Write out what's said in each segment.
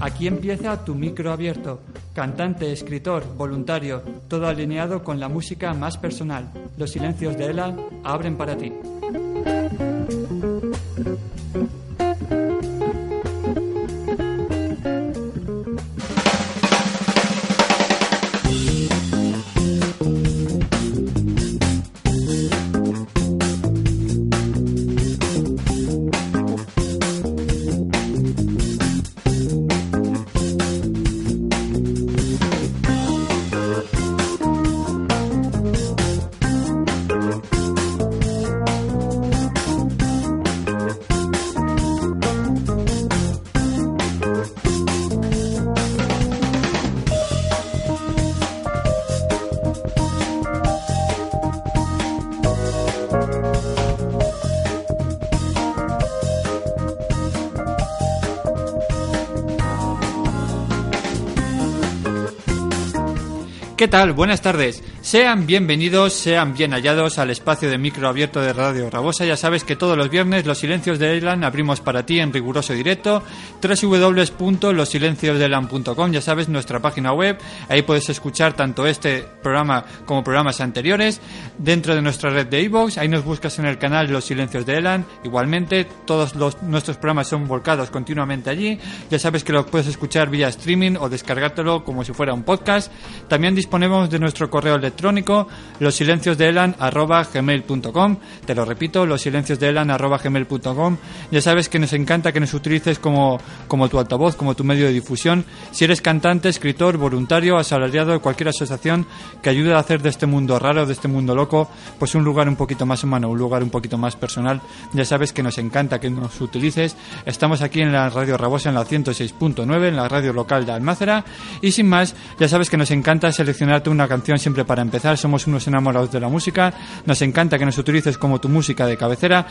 Aquí empieza tu micro abierto. Cantante, escritor, voluntario, todo alineado con la música más personal. Los silencios de Ela abren para ti. ¿Qué tal? Buenas tardes. Sean bienvenidos, sean bien hallados al espacio de micro abierto de Radio Rabosa. Ya sabes que todos los viernes los silencios de Elan abrimos para ti en riguroso directo www.losilenciosdeelan.com. Ya sabes, nuestra página web. Ahí puedes escuchar tanto este programa como programas anteriores. Dentro de nuestra red de iVoox, ahí nos buscas en el canal Los Silencios de Elan. Igualmente, todos los, nuestros programas son volcados continuamente allí. Ya sabes que lo puedes escuchar vía streaming o descargártelo como si fuera un podcast. También disponemos de nuestro correo electrónico losilenciosdeelan@gmail.com. Te lo repito, losilenciosdeelan@gmail.com. Ya sabes que nos encanta que nos utilices como como tu altavoz, como tu medio de difusión. Si eres cantante, escritor, voluntario, asalariado de cualquier asociación que ayude a hacer de este mundo raro, de este mundo loco, pues un lugar un poquito más humano, un lugar un poquito más personal. Ya sabes que nos encanta que nos utilices. Estamos aquí en la Radio Rabosa en la 106.9, en la radio local de Almácera. Y sin más, ya sabes que nos encanta seleccionarte una canción siempre para empezar. Somos unos enamorados de la música. Nos encanta que nos utilices como tu música de cabecera.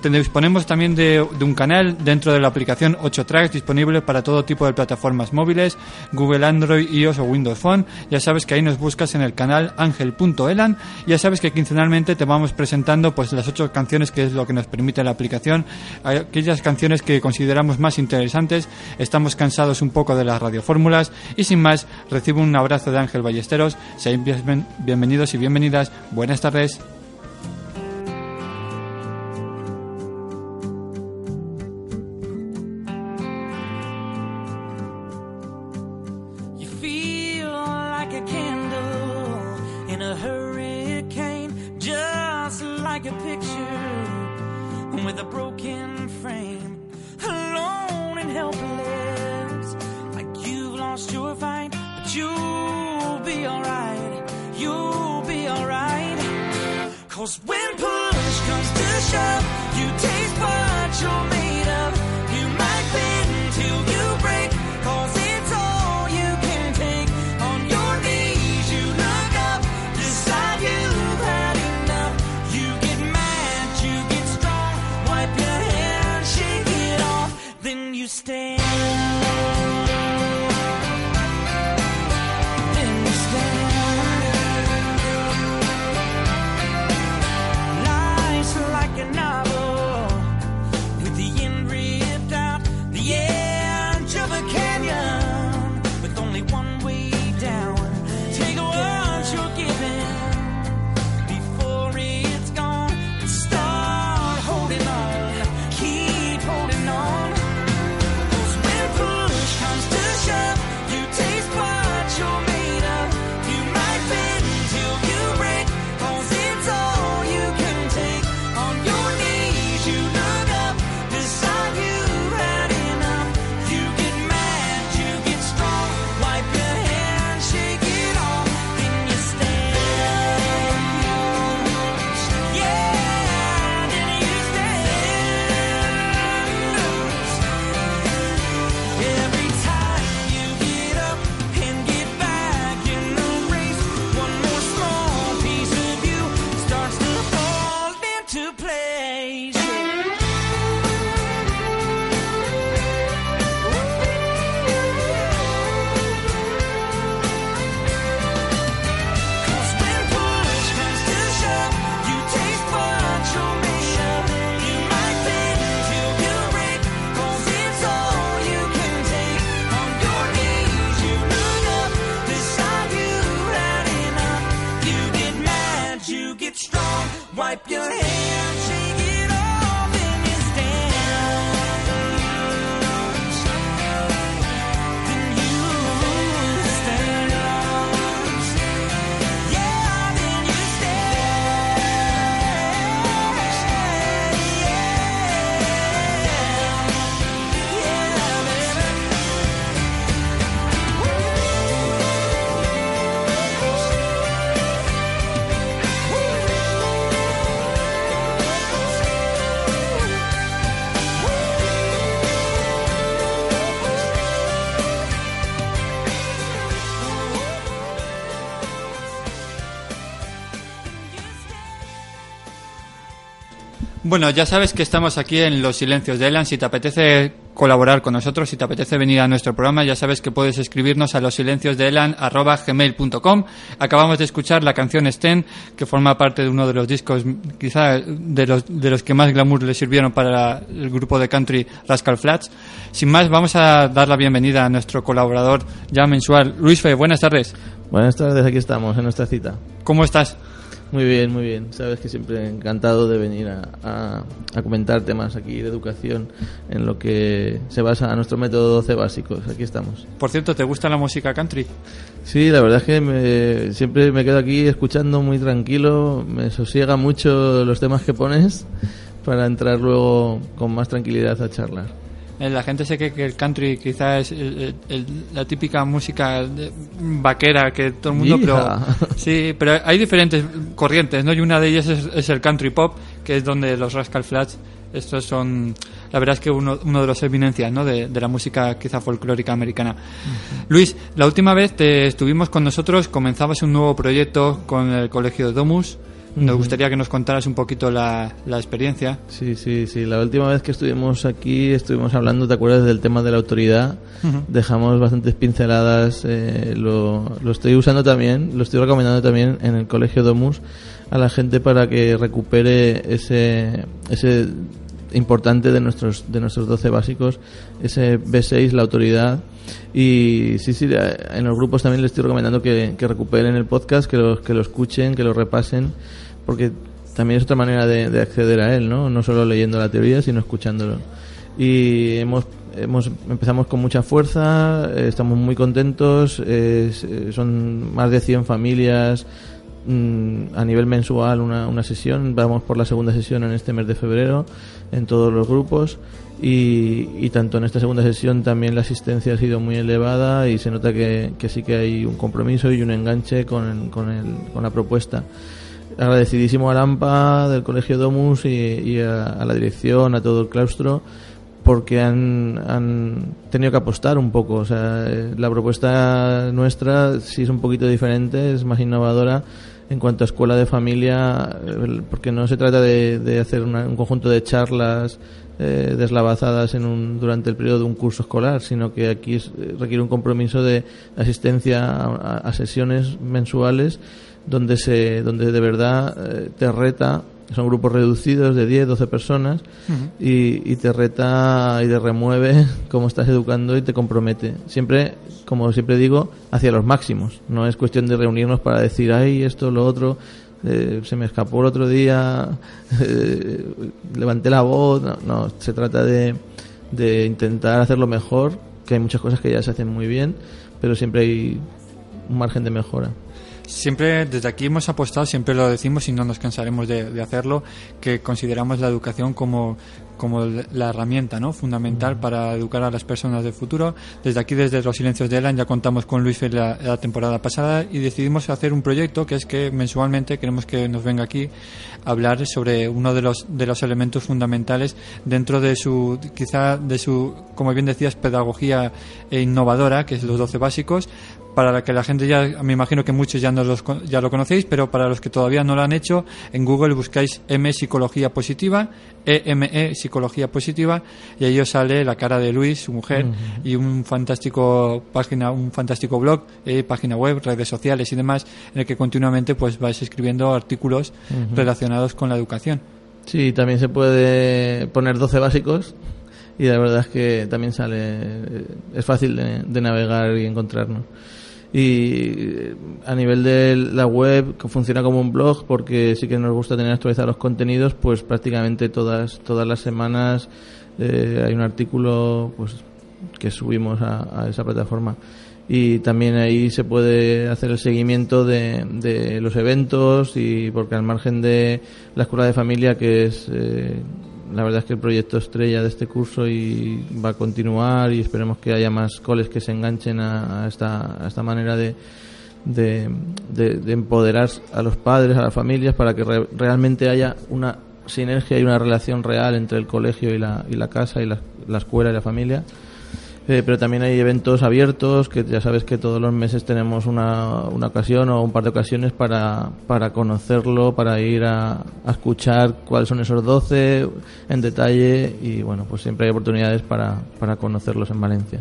Te disponemos también de, de un canal dentro de la aplicación 8 tracks disponible para todo tipo de plataformas móviles, Google Android, iOS o Windows Phone. Ya sabes que ahí nos buscas en el canal angel.elan. Ya sabes que quincenalmente te vamos presentando pues las ocho canciones que es lo que nos permite la aplicación, aquellas canciones que consideramos más interesantes. Estamos cansados un poco de las radiofórmulas y sin más recibo un abrazo de Ángel Ballesteros. Bienvenidos y bienvenidas. Buenas tardes. Bueno, ya sabes que estamos aquí en Los Silencios de Elan. Si te apetece colaborar con nosotros, si te apetece venir a nuestro programa, ya sabes que puedes escribirnos a losilenciosdeelan.gmail.com. Acabamos de escuchar la canción Sten, que forma parte de uno de los discos, quizá de los, de los que más glamour le sirvieron para el grupo de country Rascal Flats. Sin más, vamos a dar la bienvenida a nuestro colaborador ya mensual, Luis Fe. Buenas tardes. Buenas tardes, aquí estamos en nuestra cita. ¿Cómo estás? Muy bien, muy bien. Sabes que siempre encantado de venir a, a- a comentar temas aquí de educación en lo que se basa nuestro método 12 básicos. Aquí estamos. Por cierto, ¿te gusta la música country? Sí, la verdad es que me- siempre me quedo aquí escuchando muy tranquilo. Me sosiega mucho los temas que pones para entrar luego con más tranquilidad a charlar. Eh, La gente se cree que el country quizá es el- el- la típica música de- vaquera que todo el mundo... Hija. Pero, sí, pero hay diferentes corrientes, ¿no? Y una de ellas es, es el country pop, que es donde los Rascal Flats, estos son... La verdad es que uno, uno de los eminencias, ¿no? De, de la música quizá folclórica americana. Luis, la última vez te estuvimos con nosotros, comenzabas un nuevo proyecto con el Colegio de Domus. Nos gustaría que nos contaras un poquito la, la experiencia. Sí, sí, sí. La última vez que estuvimos aquí estuvimos hablando, ¿te acuerdas del tema de la autoridad? Dejamos bastantes pinceladas. eh, lo, lo estoy usando también, lo estoy recomendando también en el Colegio Domus a la gente para que recupere ese, ese importante de nuestros de nuestros 12 básicos, ese B6, la autoridad. Y sí, sí, en los grupos también les estoy recomendando que, que recuperen el podcast, que lo, que lo escuchen, que lo repasen, porque también es otra manera de, de acceder a él, ¿no? No solo leyendo la teoría, sino escuchándolo. Y hemos, hemos empezamos con mucha fuerza, eh, estamos muy contentos, eh, son más de 100 familias mm, a nivel mensual una, una sesión, vamos por la segunda sesión en este mes de febrero en todos los grupos y, y tanto en esta segunda sesión también la asistencia ha sido muy elevada y se nota que, que sí que hay un compromiso y un enganche con, con, el- con la propuesta agradecidísimo a Lampa del Colegio Domus y, a, la dirección, a todo el claustro, porque han, han tenido que apostar un poco. O sea, la propuesta nuestra sí es un poquito diferente, es más innovadora en cuanto a escuela de familia, porque no se trata de, de hacer una- un conjunto de charlas eh, deslavazadas en un, durante el periodo de un curso escolar, sino que aquí es- requiere un compromiso de asistencia a sesiones mensuales donde se donde de verdad eh, te reta son grupos reducidos de 10, 12 personas y, y te reta y te remueve cómo estás educando y te compromete. Siempre, como siempre digo, hacia los máximos. No es cuestión de reunirnos para decir, ay, esto, lo otro, eh, se me escapó el otro día, eh, levanté la voz. No, no, se trata de, de intentar hacerlo mejor, que hay muchas cosas que ya se hacen muy bien, pero siempre hay un margen de mejora. Siempre, desde aquí hemos apostado, siempre lo decimos y no nos cansaremos de, de hacerlo, que consideramos la educación como, como la herramienta ¿no? fundamental para educar a las personas del futuro. Desde aquí, desde Los Silencios de Elan, ya contamos con Luis la, la temporada pasada y decidimos hacer un proyecto que es que mensualmente queremos que nos venga aquí a hablar sobre uno de los, de los elementos fundamentales dentro de su, quizá de su, como bien decías, pedagogía e innovadora, que es los 12 básicos, para la que la gente ya, me imagino que muchos ya, no los, ya lo conocéis, pero para los que todavía no lo han hecho, en Google buscáis M Psicología Positiva, EME Psicología Positiva, y ahí os sale la cara de Luis, su mujer, y un fantástico página, un fantástico blog, eh, página web, redes sociales y demás, en el que continuamente pues vais escribiendo artículos relacionados con la educación. Sí, también se puede poner 12 básicos y la verdad es que también sale, es fácil de, de navegar y encontrarnos. Y eh, a nivel de la web, que funciona como un blog, porque sí que nos gusta tener actualizados los contenidos, pues prácticamente todas, todas las semanas eh, hay un artículo pues que subimos a, a esa plataforma. Y también ahí se puede hacer el seguimiento de, de, los eventos y porque al margen de la escuela de familia que es eh, la verdad es que el proyecto estrella de este curso y va a continuar y esperemos que haya más coles que se enganchen a, esta, a esta manera de, de, de, de, empoderar a los padres, a las familias, para que re, realmente haya una sinergia y una relación real entre el colegio y la, y la casa y la escuela y la familia. Eh, pero también hay eventos abiertos, que ya sabes que todos los meses tenemos una, una ocasión o un par de ocasiones para, para conocerlo, para ir a, a, escuchar cuáles son esos 12 en detalle y bueno, pues siempre hay oportunidades para, para conocerlos en Valencia.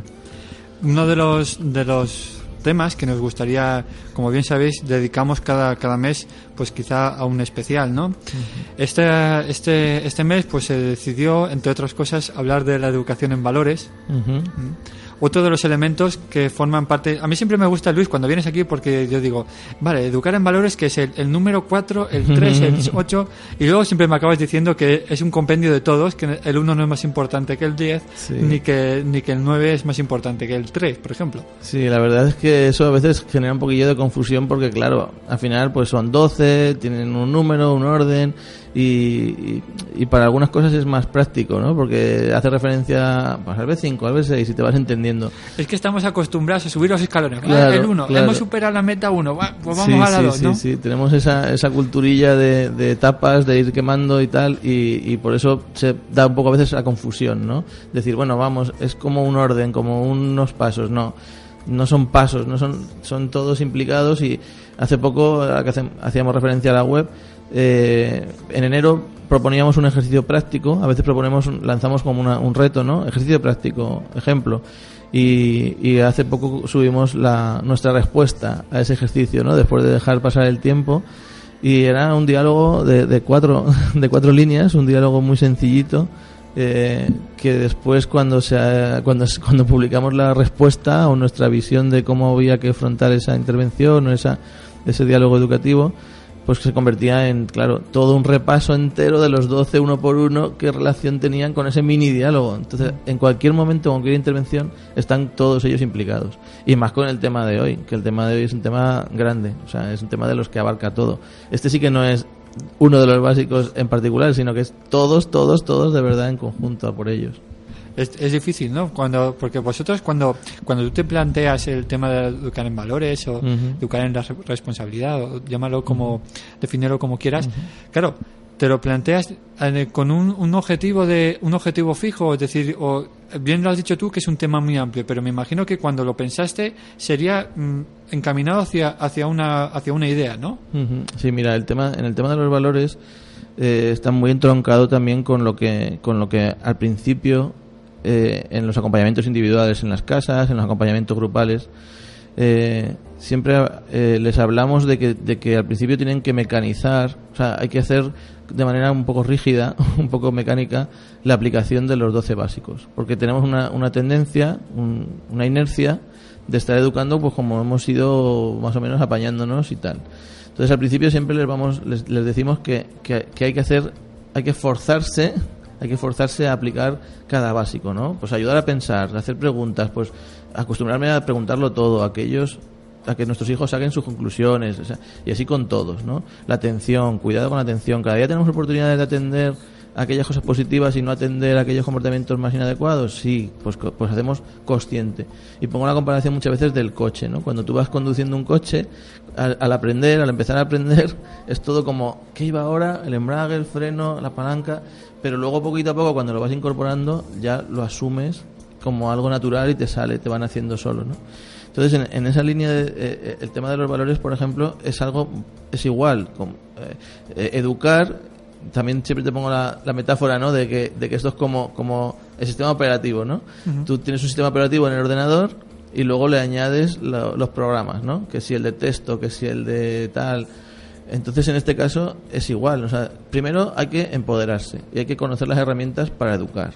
Uno de los, de los temas que nos gustaría, como bien sabéis, dedicamos cada, cada mes, pues quizá a un especial, ¿no? Uh -huh. Este, este, este mes, pues se decidió, entre otras cosas, hablar de la educación en valores. Uh -huh. Otro de los elementos que forman parte. A mí siempre me gusta, Luis, cuando vienes aquí, porque yo digo, vale, educar en valores, que es el, el número 4, el 3, el 8, y luego siempre me acabas diciendo que es un compendio de todos, que el 1 no es más importante que el 10, sí. ni, que, ni que el 9 es más importante que el 3, por ejemplo. Sí, la verdad es que eso a veces genera un poquillo de confusión, porque claro, al final pues son 12, tienen un número, un orden, y, y, para algunas cosas es más práctico, ¿no? Porque hace referencia pues, al B5, al B6 y te vas entendiendo. Es que estamos acostumbrados a subir los escalones. Claro, el 1, claro. hemos superado la meta 1, pues vamos sí, a la 2, sí, ¿no? Sí, sí, tenemos esa, esa culturilla de, de, etapas, de ir quemando y tal, y, y, por eso se da un poco a veces la confusión, ¿no? Decir, bueno, vamos, es como un orden, como unos pasos, no. No son pasos, no son, son todos implicados y hace poco, que hacíamos referencia a la web, eh, en enero proponíamos un ejercicio práctico, a veces proponemos, lanzamos como una, un reto, ¿no? Ejercicio práctico, ejemplo. Y, hace poco subimos la, nuestra respuesta a ese ejercicio, ¿no? Después de dejar pasar el tiempo. Y era un diálogo de, de cuatro, de cuatro líneas, un diálogo muy sencillito, eh, que después cuando se cuando cuando publicamos la respuesta o nuestra visión de cómo había que afrontar esa intervención o esa ese diálogo educativo pues se convertía en claro todo un repaso entero de los 12 uno por uno qué relación tenían con ese mini diálogo. Entonces en cualquier momento cualquier intervención están todos ellos implicados. Y más con el tema de hoy que el tema de hoy es un tema grande o sea es un tema de los que abarca todo. Este sí que no es uno de los básicos en particular, sino que es todos, todos, todos de verdad en conjunto por ellos. Es, es, difícil, ¿no? Cuando, porque vosotros cuando, cuando tú te planteas el tema de educar en valores o uh -huh. educar en la responsabilidad, o llámalo como, uh -huh. definirlo como quieras, uh -huh. claro, te lo planteas eh, con un, un, objetivo de un objetivo fijo, es decir, o bien lo has dicho tú que es un tema muy amplio, pero me imagino que cuando lo pensaste sería mm, encaminado hacia hacia una hacia una idea, ¿no? Sí, mira, el tema en el tema de los valores eh, está muy entroncado también con lo que con lo que al principio eh, en los acompañamientos individuales en las casas, en los acompañamientos grupales eh, siempre eh, les hablamos de que, de que al principio tienen que mecanizar, o sea, hay que hacer de manera un poco rígida, un poco mecánica, la aplicación de los 12 básicos. Porque tenemos una, una tendencia, un, una inercia de estar educando pues como hemos ido más o menos apañándonos y tal. Entonces al principio siempre les vamos, les, decimos que, que, que hay que hacer, hay que forzarse hay que forzarse a aplicar cada básico, ¿no? Pues ayudar a pensar, hacer preguntas, pues acostumbrarme a preguntarlo todo, a aquellos a que nuestros hijos saquen sus conclusiones, o sea, y así con todos, ¿no? La atención, cuidado con la atención, cada día tenemos oportunidades de atender aquellas cosas positivas y no atender aquellos comportamientos más inadecuados, sí, pues, pues hacemos consciente. Y pongo la comparación muchas veces del coche, ¿no? Cuando tú vas conduciendo un coche, al, al, aprender, al empezar a aprender, es todo como, ¿qué iba ahora? El embrague, el freno, la palanca, pero luego poquito a poco cuando lo vas incorporando ya lo asumes como algo natural y te sale, te van haciendo solo, ¿no? Entonces, en, en esa línea, de, eh, el tema de los valores, por ejemplo, es algo, es igual. Como, eh, educar, también siempre te pongo la, la, metáfora, ¿no? De que, de que esto es como, como el sistema operativo, ¿no? Uh -huh. Tú tienes un sistema operativo en el ordenador y luego le añades lo, los programas, ¿no? Que si el de texto, que si el de tal. Entonces, en este caso, es igual. O sea, primero hay que empoderarse y hay que conocer las herramientas para educar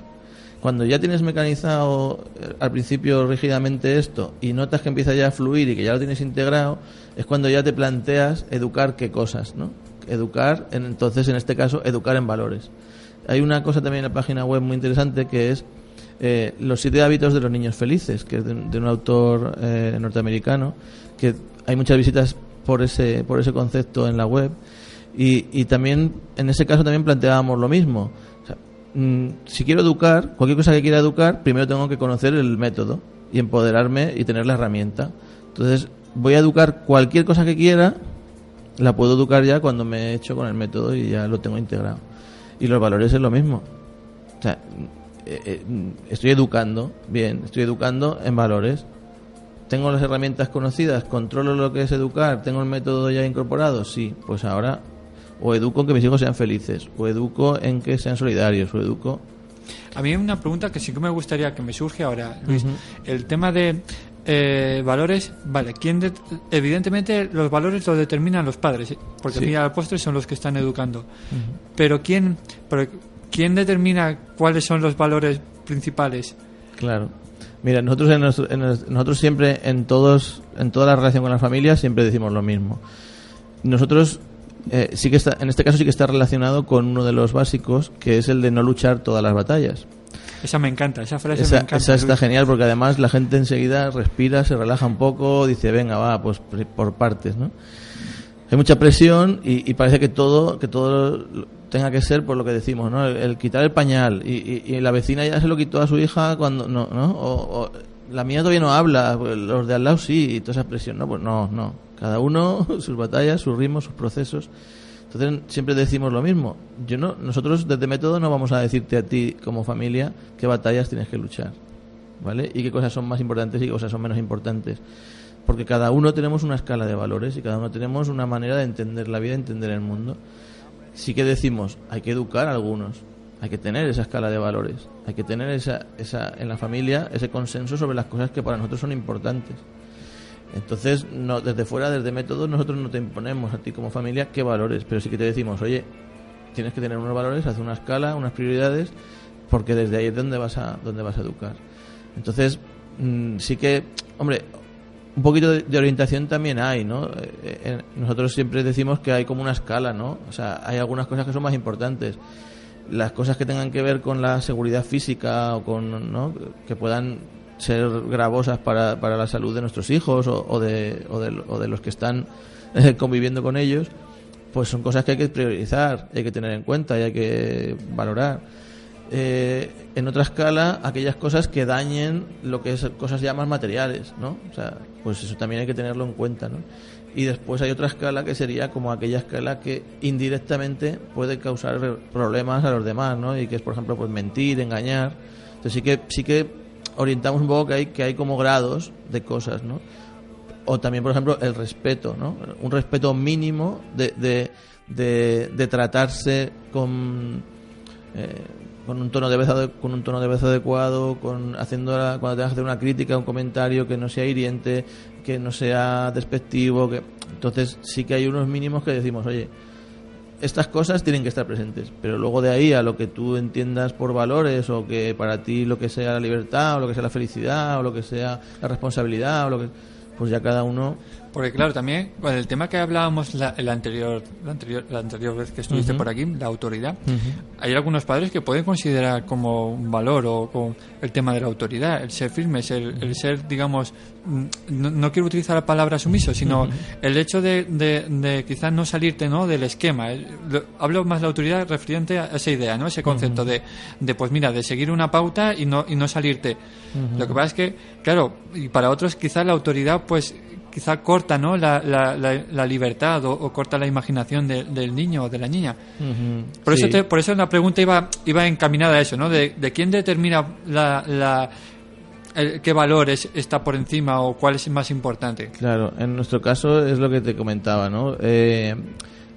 cuando ya tienes mecanizado eh, al principio rígidamente esto y notas que empieza ya a fluir y que ya lo tienes integrado, es cuando ya te planteas educar qué cosas, ¿no? Educar, en- entonces en este caso, educar en valores. Hay una cosa también en la página web muy interesante que es eh, los siete hábitos de los niños felices, que es de, de un autor eh, norteamericano, que hay muchas visitas por ese, por ese concepto en la web. Y, y también, en ese caso también planteábamos lo mismo. O sea, mm, si quiero educar, cualquier cosa que quiera educar, primero tengo que conocer el método y empoderarme y tener la herramienta. Entonces, voy a educar cualquier cosa que quiera, la puedo educar ya cuando me he hecho con el método y ya lo tengo integrado. Y los valores es lo mismo. O sea, eh, eh, estoy educando, bien, estoy educando en valores. Tengo las herramientas conocidas, controlo lo que es educar, tengo el método ya incorporado, sí, pues ahora o educo en que mis hijos sean felices, o educo en que sean solidarios, o educo... A mí hay una pregunta que sí que me gustaría que me surge ahora, Luis. El tema de eh, valores, vale, ¿quién de- evidentemente los valores los determinan los padres, ¿eh? porque Sí. al postre son los que están educando. Pero ¿quién, pero ¿quién determina cuáles son los valores principales? Claro. Mira, nosotros, en nosotros siempre, en, todos, en toda la relación con la familia, siempre decimos lo mismo. Nosotros, eh, sí que está, en este caso sí que está relacionado con uno de los básicos, que es el de no luchar todas las batallas. Esa me encanta, esa frase me encanta. esa está genial porque además la gente enseguida respira, se relaja un poco, dice, venga, va, pues por- por partes, ¿no? Hay mucha presión y, y parece que todo que todo tenga que ser por lo que decimos, ¿no? El, quitar el pañal y, y- y la vecina ya se lo quitó a su hija cuando no, ¿no? O, o la mía todavía no habla, pues los de al lado sí y toda esa presión, no, pues no, no. Cada uno sus batallas, sus ritmos, sus procesos. Entonces siempre decimos lo mismo. Yo no, nosotros desde método no vamos a decirte a ti como familia qué batallas tienes que luchar, ¿vale? Y qué cosas son más importantes y qué cosas son menos importantes. Porque cada uno tenemos una escala de valores y cada uno tenemos una manera de entender la vida, entender el mundo. Sí que decimos, hay que educar a algunos, hay que tener esa escala de valores, hay que tener esa, esa en la familia ese consenso sobre las cosas que para nosotros son importantes. Entonces, no, desde fuera, desde métodos, nosotros no te imponemos a ti como familia qué valores, pero sí que te decimos, oye, tienes que tener unos valores, hacer una escala, unas prioridades, porque desde ahí es donde vas a, donde vas a educar. Entonces, mm, sí que, hombre, un poquito de, orientación también hay, ¿no? Eh, eh, nosotros siempre decimos que hay como una escala, ¿no? O sea, hay algunas cosas que son más importantes. Las cosas que tengan que ver con la seguridad física o con, ¿no? Que puedan ser gravosas para, para la salud de nuestros hijos o, o de, o, de, o de los que están eh, conviviendo con ellos, pues son cosas que hay que priorizar, hay que tener en cuenta y hay que valorar. Eh, en otra escala, aquellas cosas que dañen lo que es cosas ya más materiales, ¿no? O sea, pues eso también hay que tenerlo en cuenta, ¿no? Y después hay otra escala que sería como aquella escala que indirectamente puede causar problemas a los demás, ¿no? Y que es, por ejemplo, pues mentir, engañar. Entonces sí que sí que orientamos un poco que hay que hay como grados de cosas, ¿no? O también, por ejemplo, el respeto, ¿no? Un respeto mínimo de, de, de, de tratarse con eh, con un tono de vez con un tono de vez adecuado, con haciendo la- cuando tengas que hacer una crítica, un comentario que no sea hiriente, que no sea despectivo, que entonces sí que hay unos mínimos que decimos, oye, estas cosas tienen que estar presentes, pero luego de ahí a lo que tú entiendas por valores o que para ti lo que sea la libertad o lo que sea la felicidad o lo que sea la responsabilidad o lo que pues ya cada uno Porque claro, también con el tema que hablábamos la, el anterior, la anterior, la anterior vez que estuviste por aquí, la autoridad, hay algunos padres que pueden considerar como un valor o como el tema de la autoridad, el ser firmes, el, el ser, digamos, mm, no, no quiero utilizar la palabra sumiso, sino el hecho de, de, de quizás no salirte ¿no? del esquema. El- lo- hablo más de la autoridad referente a esa idea, ¿no? ese concepto de, de, pues mira, de seguir una pauta y no, y no salirte. Lo que pasa es que, claro, y para otros quizás la autoridad, pues quizá corta ¿no? la, la, la, la libertad o, o corta la imaginación de- del niño o de la niña. Por, Sí. eso te- por eso la pregunta iba, iba encaminada a eso, ¿no? De, de quién determina la, la, el- qué valores está por encima o cuál es más importante. Claro, en nuestro caso es lo que te comentaba, ¿no? Eh,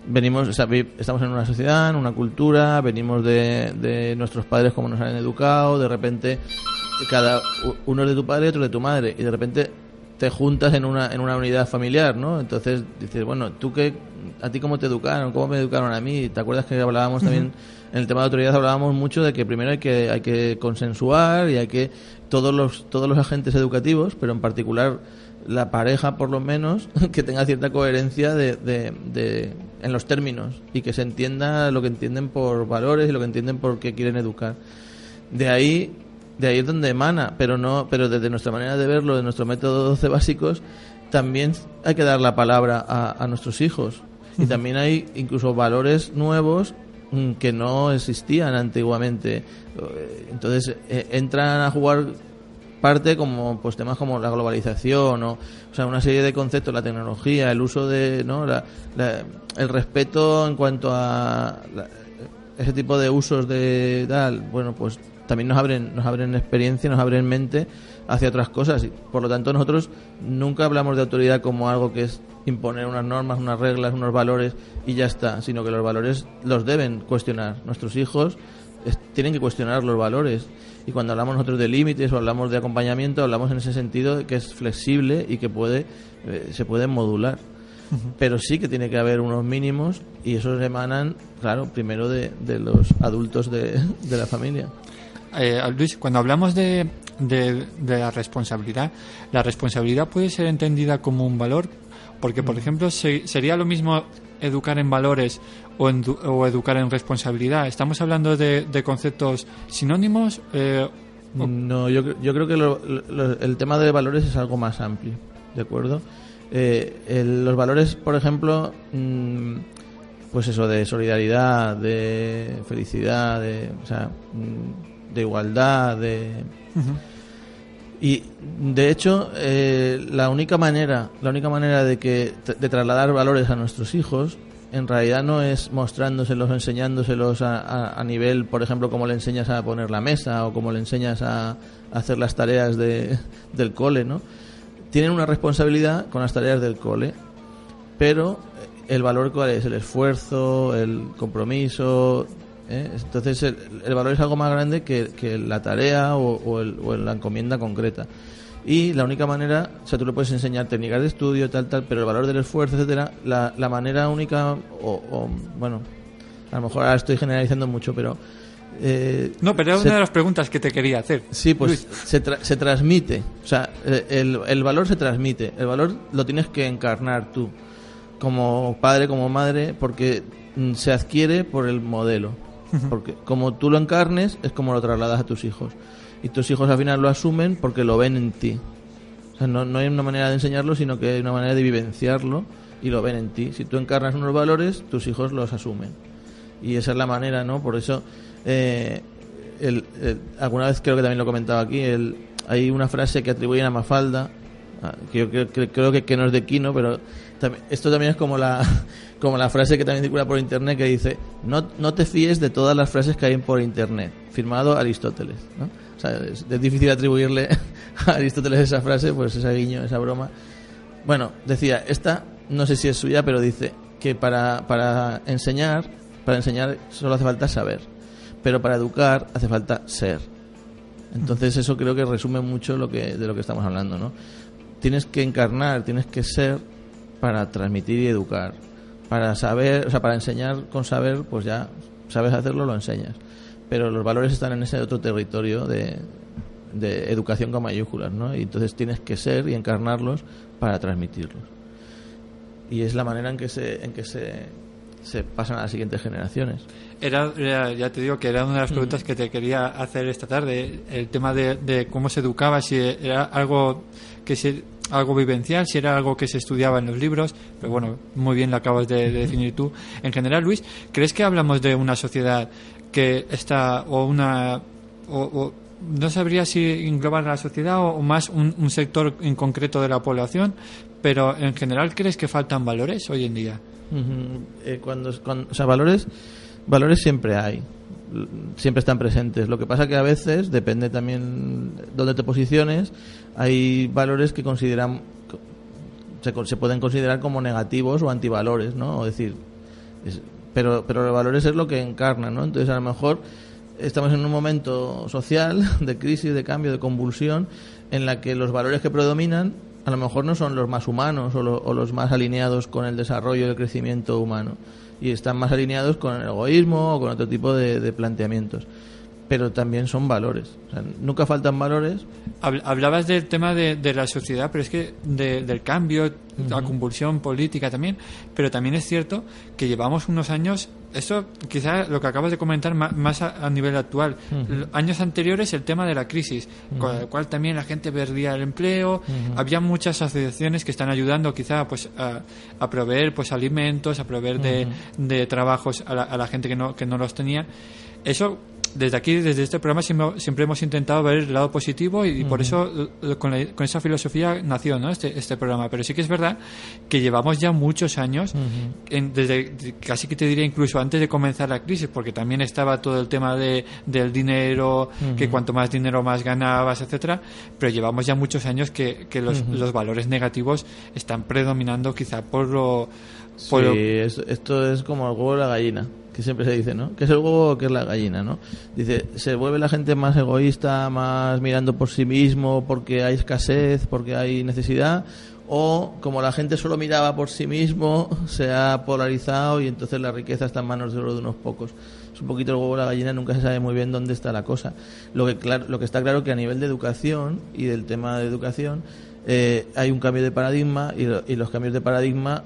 venimos, o sea, estamos en una sociedad, en una cultura, venimos de, de nuestros padres como nos han educado, de repente cada uno es de tu padre y otro de tu madre, y de repente te juntas en una, en una unidad familiar, ¿no? Entonces dices, bueno, ¿tú qué, a ti cómo te educaron? ¿Cómo me educaron a mí? ¿Te acuerdas que hablábamos también, en el tema de autoridad hablábamos mucho de que primero hay que, hay que consensuar y hay que, todos los, todos los agentes educativos, pero en particular la pareja por lo menos, que tenga cierta coherencia de, de, de, en los términos y que se entienda lo que entienden por valores y lo que entienden por qué quieren educar. De ahí de ahí es donde emana, pero no, pero desde nuestra manera de verlo, de nuestro método 12 básicos, también hay que dar la palabra a, a nuestros hijos. Y también hay incluso valores nuevos mm, que no existían antiguamente. Eh, Entonces eh, entran a jugar parte como pues temas como la globalización o, o sea una serie de conceptos la tecnología el uso de no la, la, el respeto en cuanto a la, ese tipo de usos de tal bueno pues también nos abren, nos abren experiencia, nos abren mente hacia otras cosas. Y, por lo tanto, nosotros nunca hablamos de autoridad como algo que es imponer unas normas, unas reglas, unos valores y ya está, sino que los valores los deben cuestionar. Nuestros hijos es, tienen que cuestionar los valores. Y cuando hablamos nosotros de límites o hablamos de acompañamiento, hablamos en ese sentido de que es flexible y que puede eh, se puede modular. Pero sí que tiene que haber unos mínimos y esos emanan, claro, primero de, de los adultos de, de la familia eh, Luis, cuando hablamos de, de, de, la responsabilidad, la responsabilidad puede ser entendida como un valor, porque, por ejemplo, se, sería lo mismo educar en valores o, en, o educar en responsabilidad. ¿Estamos hablando de, de conceptos sinónimos? Eh, no, yo, yo creo que lo, lo, el tema de valores es algo más amplio, ¿de acuerdo? Eh, el, los valores, por ejemplo, mmm, pues eso, de solidaridad, de felicidad, de, o sea, mmm, de igualdad, de... Uh -huh. Y de hecho, eh, la única manera, la única manera de que de trasladar valores a nuestros hijos, en realidad no es mostrándoselos, enseñándoselos a, a, a nivel, por ejemplo, como le enseñas a poner la mesa o como le enseñas a, a hacer las tareas de, del cole, ¿no? Tienen una responsabilidad con las tareas del cole, pero el valor cuál es, el esfuerzo, el compromiso, ¿eh? Entonces el, el, valor es algo más grande que, que la tarea o, o, el, o, la encomienda concreta. Y la única manera, o sea, tú le puedes enseñar técnicas de estudio, tal, tal, pero el valor del esfuerzo, etcétera, la, la manera única, o, o, bueno, a lo mejor ahora estoy generalizando mucho, pero. Eh, no, pero era una de las preguntas que te quería hacer. Sí, pues se, tra se, transmite. O sea, el, el valor se transmite. El valor lo tienes que encarnar tú, como padre, como madre, porque mm, se adquiere por el modelo. Porque como tú lo encarnes, es como lo trasladas a tus hijos. Y tus hijos al final lo asumen porque lo ven en ti. O sea, no, no hay una manera de enseñarlo, sino que hay una manera de vivenciarlo y lo ven en ti. Si tú encarnas unos valores, tus hijos los asumen. Y esa es la manera, ¿no? Por eso, eh, el, alguna vez creo que también lo he comentado aquí, el, hay una frase que atribuyen a Mafalda, ah, que yo creo, creo que, que no es de Kino, pero también, esto también es como la, como la frase que también circula por internet que dice no, no te fíes de todas las frases que hay por internet firmado Aristóteles ¿no? es, difícil atribuirle a Aristóteles esa frase pues ese guiño, esa broma bueno, decía, esta no sé si es suya pero dice que para, para enseñar para enseñar solo hace falta saber pero para educar hace falta ser entonces eso creo que resume mucho lo que, de lo que estamos hablando ¿no? tienes que encarnar, tienes que ser para transmitir y educar para saber, o sea, para enseñar con saber, pues ya sabes hacerlo, lo enseñas. Pero los valores están en ese otro territorio de, de educación con mayúsculas, ¿no? Y entonces tienes que ser y encarnarlos para transmitirlos. Y es la manera en que se, en que se, se pasan a las siguientes generaciones. Era, era, ya te digo que era una de las preguntas que te quería hacer esta tarde, el tema de, de cómo se educaba, si era algo que se algo vivencial, si era algo que se estudiaba en los libros, pero bueno, muy bien lo acabas de, de, definir tú. En general, Luis, ¿crees que hablamos de una sociedad que está, o una, o, o no sabría si englobar la sociedad o, o más un, un, sector en concreto de la población, pero en general, ¿crees que faltan valores hoy en día? Uh eh, cuando, cuando, o sea, valores, valores siempre hay siempre están presentes. Lo que pasa que a veces, depende también dónde te posiciones, hay valores que consideran se, se pueden considerar como negativos o antivalores, ¿no? O decir, es, pero, pero los valores es lo que encarnan, ¿no? Entonces a lo mejor estamos en un momento social de crisis, de cambio, de convulsión, en la que los valores que predominan a lo mejor no son los más humanos o, lo- o los más alineados con el desarrollo y el crecimiento humano y están más alineados con el egoísmo o con otro tipo de, de planteamientos. Pero también son valores. O sea, nunca faltan valores. Habl- Hablabas del tema de, de la sociedad, pero es que de- del cambio, la convulsión política también, pero también es cierto que llevamos unos años, esto quizá lo que acabas de comentar más a, nivel actual, años anteriores el tema de la crisis, con el cual también la gente perdía el empleo, había muchas asociaciones que están ayudando quizá pues a, a proveer pues alimentos, a proveer de, de trabajos a la, a la gente que no, que no los tenía. Eso desde aquí, desde este programa, siempre, siempre hemos intentado ver el lado positivo y, por eso eh, con, la- con esa filosofía nació ¿no? este, este programa. Pero sí que es verdad que llevamos ya muchos años, en- desde casi que te diría incluso antes de comenzar la crisis, porque también estaba todo el tema de, del dinero, que cuanto más dinero más ganabas, etcétera. Pero llevamos ya muchos años que, que los, los valores negativos están predominando quizá por lo... Por lo- Sí, es- esto es como el huevo y la gallina, que siempre se dice, ¿no? ¿Qué es el huevo o qué es la gallina, no? Dice, se vuelve la gente más egoísta, más mirando por sí mismo, porque hay escasez, porque hay necesidad, o como la gente solo miraba por sí mismo, se ha polarizado y entonces la riqueza está en manos de de unos pocos. Es un poquito el huevo y la gallina, nunca se sabe muy bien dónde está la cosa. Lo que, claro, lo que está claro que a nivel de educación y del tema de educación, eh, hay un cambio de paradigma y, y los cambios de paradigma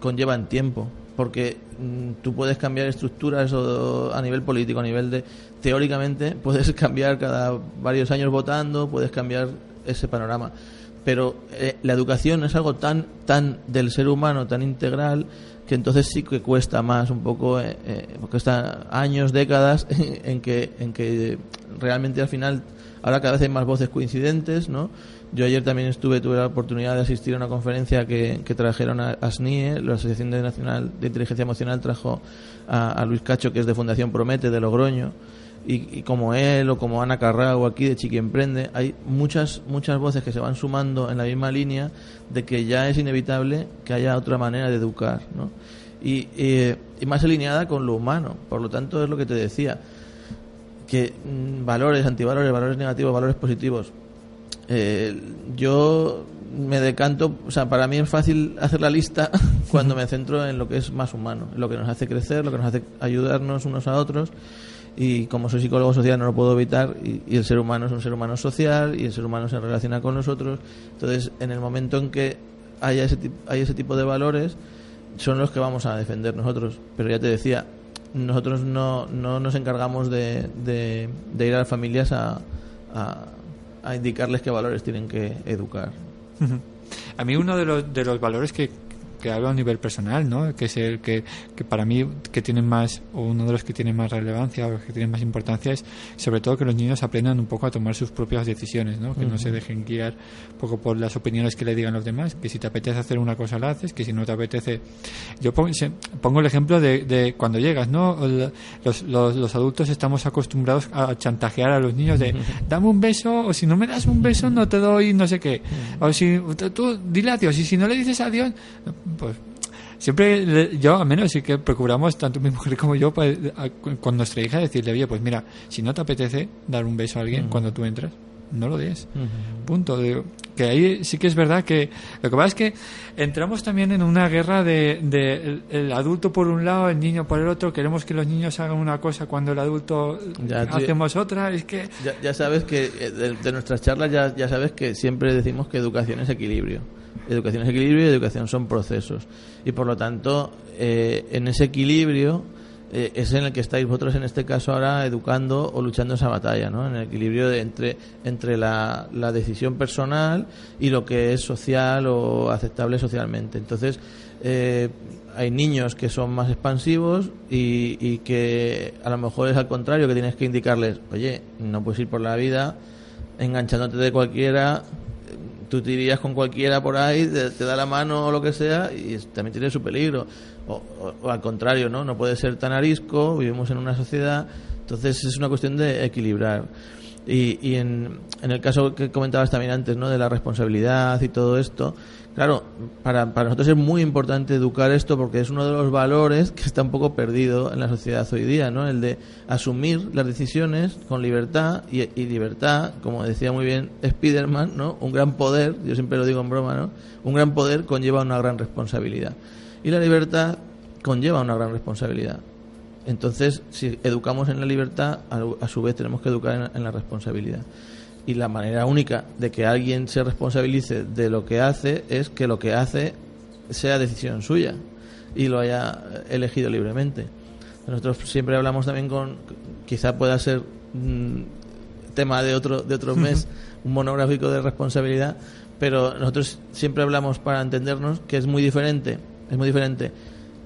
conllevan tiempo porque mm, tú puedes cambiar estructuras o, a nivel político, a nivel de teóricamente puedes cambiar cada varios años votando, puedes cambiar ese panorama, pero eh, la educación es algo tan tan del ser humano, tan integral que entonces sí que cuesta más un poco, eh, eh, porque está años, décadas en que en que realmente al final ahora cada vez hay más voces coincidentes, ¿no? Yo ayer también estuve, tuve la oportunidad de asistir a una conferencia que, trajeron a, a SNIE, la Asociación de Nacional de Inteligencia Emocional trajo a, Luis Cacho, que es de Fundación Promete, de Logroño, y, como él o como Ana Carrao aquí de Chiqui Emprende, hay muchas, muchas voces que se van sumando en la misma línea de que ya es inevitable que haya otra manera de educar, ¿no? Y más alineada con lo humano, por lo tanto es lo que te decía, que mm, valores, antivalores, valores negativos, valores positivos, eh, yo me decanto, o sea, para mí es fácil hacer la lista cuando me centro en lo que es más humano, lo que nos hace crecer, lo que nos hace ayudarnos unos a otros. Y como soy psicólogo social no lo puedo evitar, y, el ser humano es un ser humano social, y el ser humano se relaciona con nosotros. Entonces, en el momento en que haya ese, hay ese tipo de valores, son los que vamos a defender nosotros. Pero ya te decía, nosotros no, no nos encargamos de, de, ir a las familias a, a indicarles qué valores tienen que educar. A mí uno de los, de los valores que, que hablo a nivel personal, ¿no? que es el que, que para mí que tienen más, o uno de los que tiene más relevancia o los que tienen más importancia es sobre todo que los niños aprendan un poco a tomar sus propias decisiones, ¿no? que no se dejen guiar un poco por las opiniones que le digan los demás, que si te apetece hacer una cosa la haces, que si no te apetece... Yo pongo, el ejemplo de, de cuando llegas, ¿no? Los, los, los adultos estamos acostumbrados a chantajear a los niños de dame un beso o si no me das un beso no te doy no sé qué. O si tú dile adiós y si no le dices adiós, pues siempre le- yo al menos sí que procuramos tanto mi mujer como yo pues, a- con nuestra hija decirle oye pues mira si no te apetece dar un beso a alguien cuando tú entras no lo des punto Digo, que ahí sí que es verdad que lo que pasa es que entramos también en una guerra de, de el, el adulto por un lado el niño por el otro queremos que los niños hagan una cosa cuando el adulto Ya, tío. hacemos otra es que Ya, ya sabes que eh, de, de nuestras charlas ya, ya sabes que siempre decimos que educación es equilibrio. Educación es equilibrio y educación son procesos. Y por lo tanto, eh, en ese equilibrio eh, es en el que estáis vosotros en este caso ahora educando o luchando esa batalla, ¿no? En el equilibrio de entre, entre la, la decisión personal y lo que es social o aceptable socialmente. Entonces, eh, hay niños que son más expansivos y, y que a lo mejor es al contrario, que tienes que indicarles, oye, no puedes ir por la vida enganchándote de cualquiera, tú te irías con cualquiera por ahí, te, da la mano o lo que sea, y también tiene su peligro. O, o- o al contrario, ¿no? No puede ser tan arisco, vivimos en una sociedad, entonces es una cuestión de equilibrar. Y, y en, en el caso que comentabas también antes, ¿no? De la responsabilidad y todo esto, claro, para, para nosotros es muy importante educar esto porque es uno de los valores que está un poco perdido en la sociedad hoy día, ¿no? El de asumir las decisiones con libertad y, y libertad, como decía muy bien Spiderman, ¿no? Un gran poder, yo siempre lo digo en broma, ¿no? Un gran poder conlleva una gran responsabilidad. Y la libertad conlleva una gran responsabilidad. Entonces, si educamos en la libertad, a, su vez tenemos que educar en, en la responsabilidad. Y la manera única de que alguien se responsabilice de lo que hace es que lo que hace sea decisión suya y lo haya elegido libremente. Nosotros siempre hablamos también con, quizá pueda ser mm, tema de otro, de otro mes, un monográfico de responsabilidad, pero nosotros siempre hablamos para entendernos que es muy diferente, es muy diferente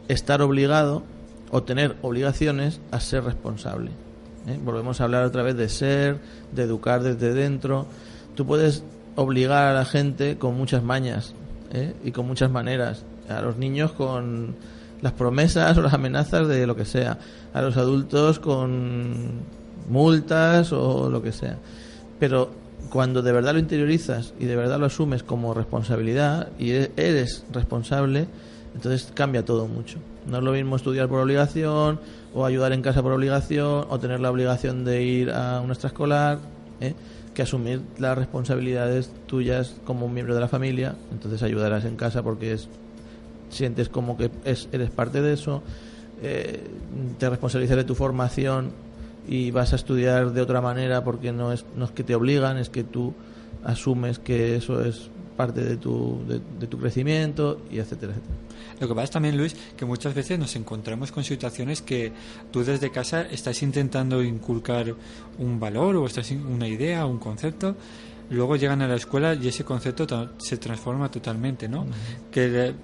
estar obligado o tener obligaciones a ser responsable. ¿Eh? Volvemos a hablar otra vez de ser, de educar desde dentro. Tú puedes obligar a la gente con muchas mañas ¿eh? y con muchas maneras. A los niños con las promesas o las amenazas de lo que sea. A los adultos con multas o lo que sea. Pero cuando de verdad lo interiorizas y de verdad lo asumes como responsabilidad y e-, eres responsable, entonces cambia todo mucho. No es lo mismo estudiar por obligación, o ayudar en casa por obligación, o tener la obligación de ir a un extraescolar, ¿eh? que asumir las responsabilidades tuyas como un miembro de la familia. Entonces ayudarás en casa porque es, sientes como que es, eres parte de eso, eh, te responsabilizas de tu formación y vas a estudiar de otra manera porque no es, no es que te obligan, es que tú asumes que eso es parte de tu, de, de tu crecimiento y etcétera, etcétera. Lo que pasa también, Luis, que muchas veces nos encontramos con situaciones que tú desde casa estás intentando inculcar un valor o estás una idea, un concepto, luego llegan a la escuela y ese concepto to- se transforma totalmente, ¿no? Que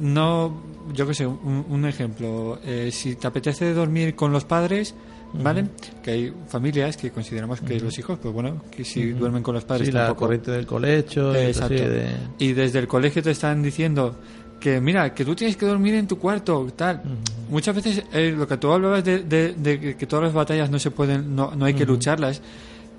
no, yo qué sé, un, un ejemplo, eh, si te apetece dormir con los padres, ¿vale? Que hay familias que consideramos que los hijos, pues bueno, que si duermen con los padres Sí, la tampoco- corriente del colecho, eh, y Exacto. de- Y desde el colegio te están diciendo que, mira, que tú tienes que dormir en tu cuarto, tal. Muchas veces eh, lo que tú hablabas de, de- de que- que todas las batallas no se pueden, no, no hay que lucharlas,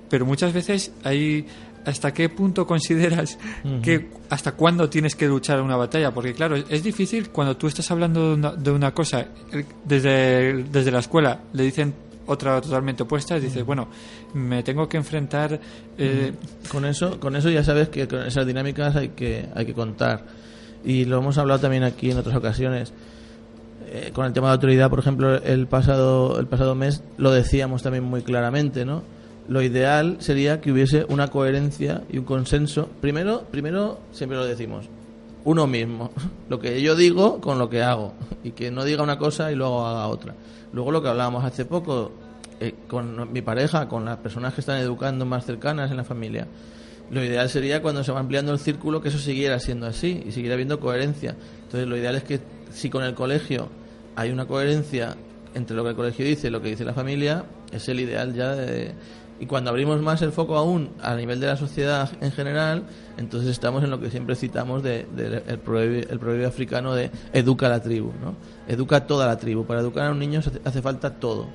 pero muchas veces hay hasta qué punto consideras que hasta cuándo tienes que luchar una batalla porque claro es difícil cuando tú estás hablando de una, de una cosa eh, desde, desde la escuela le dicen otra totalmente opuesta y dices bueno me tengo que enfrentar eh, con eso con eso ya sabes que con esas dinámicas hay que hay que contar. Y lo hemos hablado también aquí en otras ocasiones. Eh, con el tema de autoridad por ejemplo el pasado el pasado mes lo decíamos también muy claramente no lo ideal sería que hubiese una coherencia y un consenso. Primero primero siempre lo decimos uno mismo lo que yo digo con lo que hago y que no diga una cosa y luego haga otra luego lo que hablábamos hace poco eh, con mi pareja con las personas que están educando más cercanas en la familia lo ideal sería cuando se va ampliando el círculo que eso siguiera siendo así y siguiera habiendo coherencia. Entonces lo ideal es que si con el colegio hay una coherencia entre lo que el colegio dice y lo que dice la familia, es el ideal ya de... Y cuando abrimos más el foco aún a nivel de la sociedad en general, entonces estamos en lo que siempre citamos del de, el, proverbio, africano de educa a la tribu, ¿no? Educa a toda la tribu. Para educar a un niño hace falta todo.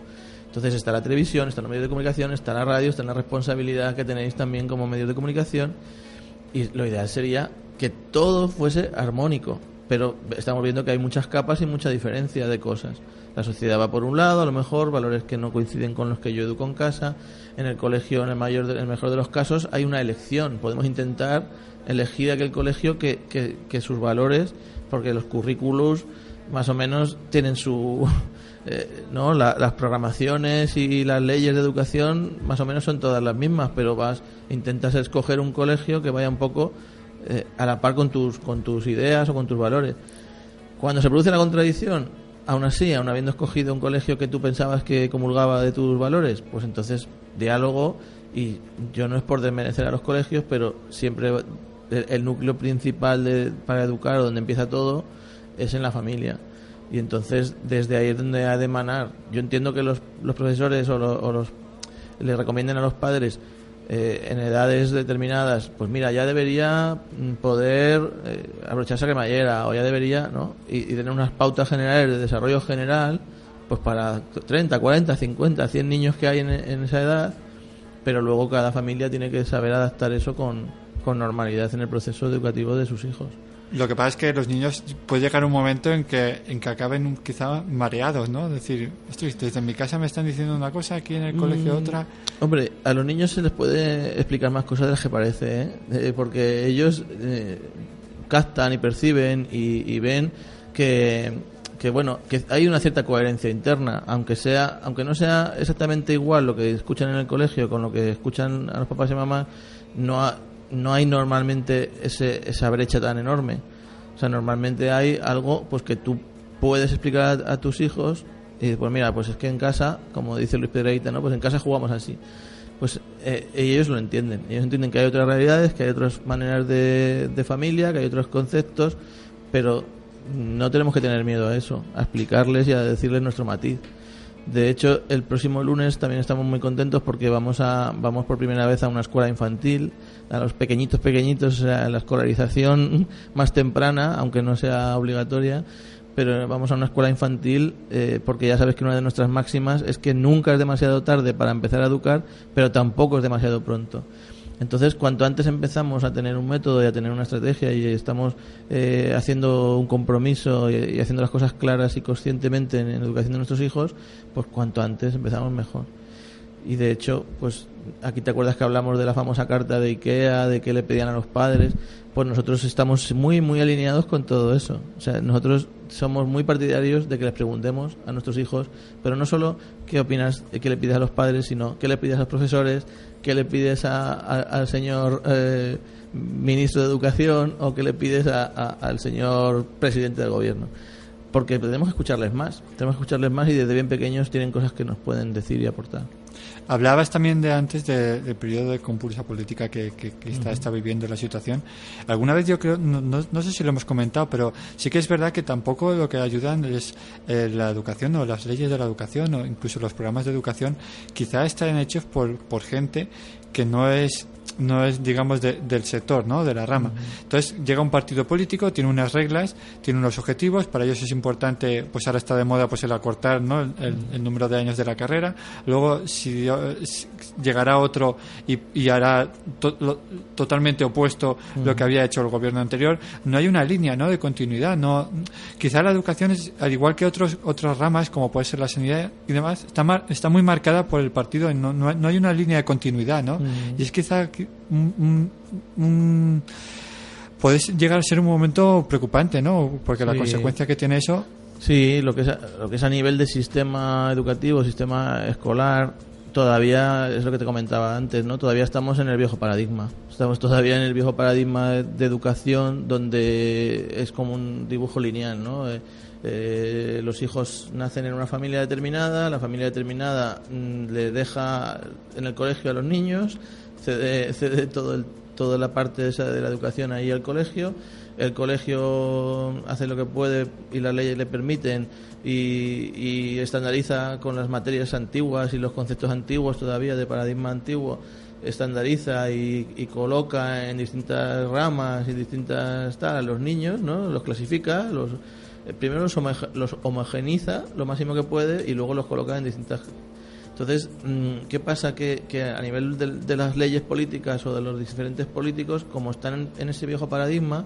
Entonces está la televisión, están los medios de comunicación, está la radio, está la responsabilidad que tenéis también como medios de comunicación. Y lo ideal sería que todo fuese armónico. Pero estamos viendo que hay muchas capas y mucha diferencia de cosas. La sociedad va por un lado, a lo mejor, valores que no coinciden con los que yo educo en casa. En el colegio, en el, mayor de, en el mejor de los casos, hay una elección. Podemos intentar elegir aquel colegio que, que, que sus valores, porque los currículos más o menos tienen su eh, no la, las programaciones y las leyes de educación más o menos son todas las mismas pero vas intentas escoger un colegio que vaya un poco eh, a la par con tus con tus ideas o con tus valores cuando se produce la contradicción aún así aún habiendo escogido un colegio que tú pensabas que comulgaba de tus valores pues entonces diálogo y yo no es por desmerecer a los colegios pero siempre el, núcleo principal de, para educar donde empieza todo es en la familia. Y entonces desde ahí es donde ha de emanar. Yo entiendo que los, profesores o, o los le recomienden a los padres eh, en edades determinadas pues mira ya debería poder eh, abrocharse cremallera o ya debería no y, y, tener unas pautas generales de desarrollo general pues para 30, 40, 50, 100 niños que hay en, en esa edad pero luego cada familia tiene que saber adaptar eso con, con normalidad en el proceso educativo de sus hijos. Lo que pasa es que los niños puede llegar un momento en que, en que acaben quizá mareados, ¿no? Es decir, "Ostras, desde mi casa me están diciendo una cosa, aquí en el colegio Mm, otra. Hombre, a los niños se les puede explicar más cosas de las que parece, ¿eh? Eh, porque ellos eh, captan y perciben y, y ven que, que bueno que hay una cierta coherencia interna, aunque sea aunque no sea exactamente igual lo que escuchan en el colegio con lo que escuchan a los papás y mamás, no ha- no hay normalmente ese, esa brecha tan enorme. O sea, normalmente hay algo pues que tú puedes explicar a, a tus hijos y dices, pues mira, pues es que en casa, como dice Luis Pedreita, ¿no? Pues en casa jugamos así. Pues eh, ellos lo entienden. Ellos entienden que hay otras realidades, que hay otras maneras de, de familia, que hay otros conceptos, pero no tenemos que tener miedo a eso, a explicarles y a decirles nuestro matiz. De hecho, el próximo lunes también estamos muy contentos porque vamos a vamos por primera vez a una escuela infantil, a los pequeñitos pequeñitos, sea, la escolarización más temprana, aunque no sea obligatoria, pero vamos a una escuela infantil eh, porque ya sabes que una de nuestras máximas es que nunca es demasiado tarde para empezar a educar, pero tampoco es demasiado pronto. Entonces, cuanto antes empezamos a tener un método y a tener una estrategia y estamos eh, haciendo un compromiso y, haciendo las cosas claras y conscientemente en, en la educación de nuestros hijos, pues cuanto antes empezamos mejor. Y de hecho, pues aquí te acuerdas que hablamos de la famosa carta de Ikea, de que le pedían a los padres, pues nosotros estamos muy, muy alineados con todo eso. O sea, nosotros somos muy partidarios de que les preguntemos a nuestros hijos, pero no solo qué opinas, qué le pides a los padres, sino qué le pides a los profesores, qué le pides a- al señor eh, ministro de Educación o qué le pides al señor presidente del gobierno. Porque tenemos que escucharles más, tenemos que escucharles más y desde bien pequeños tienen cosas que nos pueden decir y aportar. Hablabas también de antes de- del periodo de compulsa política que, que, que está, está viviendo la situación. Alguna vez yo creo, no, no, no sé si lo hemos comentado, pero sí que es verdad que tampoco lo que ayudan es eh, la educación o las leyes de la educación o incluso los programas de educación, quizá están hechos por, por gente que no es no es digamos de- del sector no de la rama. Entonces llega un partido político tiene unas reglas tiene unos objetivos para ellos es importante pues ahora está de moda pues el acortar no el, el- el número de años de la carrera. Luego si, si llegará otro y, y hará to- lo- totalmente opuesto lo que había hecho el gobierno anterior no hay una línea no de continuidad no quizá la educación es al igual que otros otras ramas como puede ser la sanidad y demás está mar- está muy marcada por el partido no, no, hay- no hay una línea de continuidad no y es quizá un, un- un- puede llegar a ser un momento preocupante no porque la Sí. consecuencia que tiene eso Sí, lo que es a, lo que es a nivel de sistema educativo, sistema escolar, todavía es lo que te comentaba antes, ¿no? Todavía estamos en el viejo paradigma. Estamos todavía en el viejo paradigma de, de educación donde es como un dibujo lineal, ¿no? Eh, eh, los hijos nacen en una familia determinada, la familia determinada mm, le deja en el colegio a los niños, cede, cede todo el, toda la parte esa de la educación ahí al colegio, el colegio hace lo que puede y las leyes le permiten y, estandariza con las materias antiguas y los conceptos antiguos todavía de paradigma antiguo. Estandariza y, coloca en distintas ramas y distintas tal a los niños no los clasifica los eh, primero los, homoge- los homogeniza lo máximo que puede y luego los coloca en distintas entonces, mm, ¿qué pasa? Que, que a nivel de, de las leyes políticas o de los diferentes políticos, como están en, en ese viejo paradigma,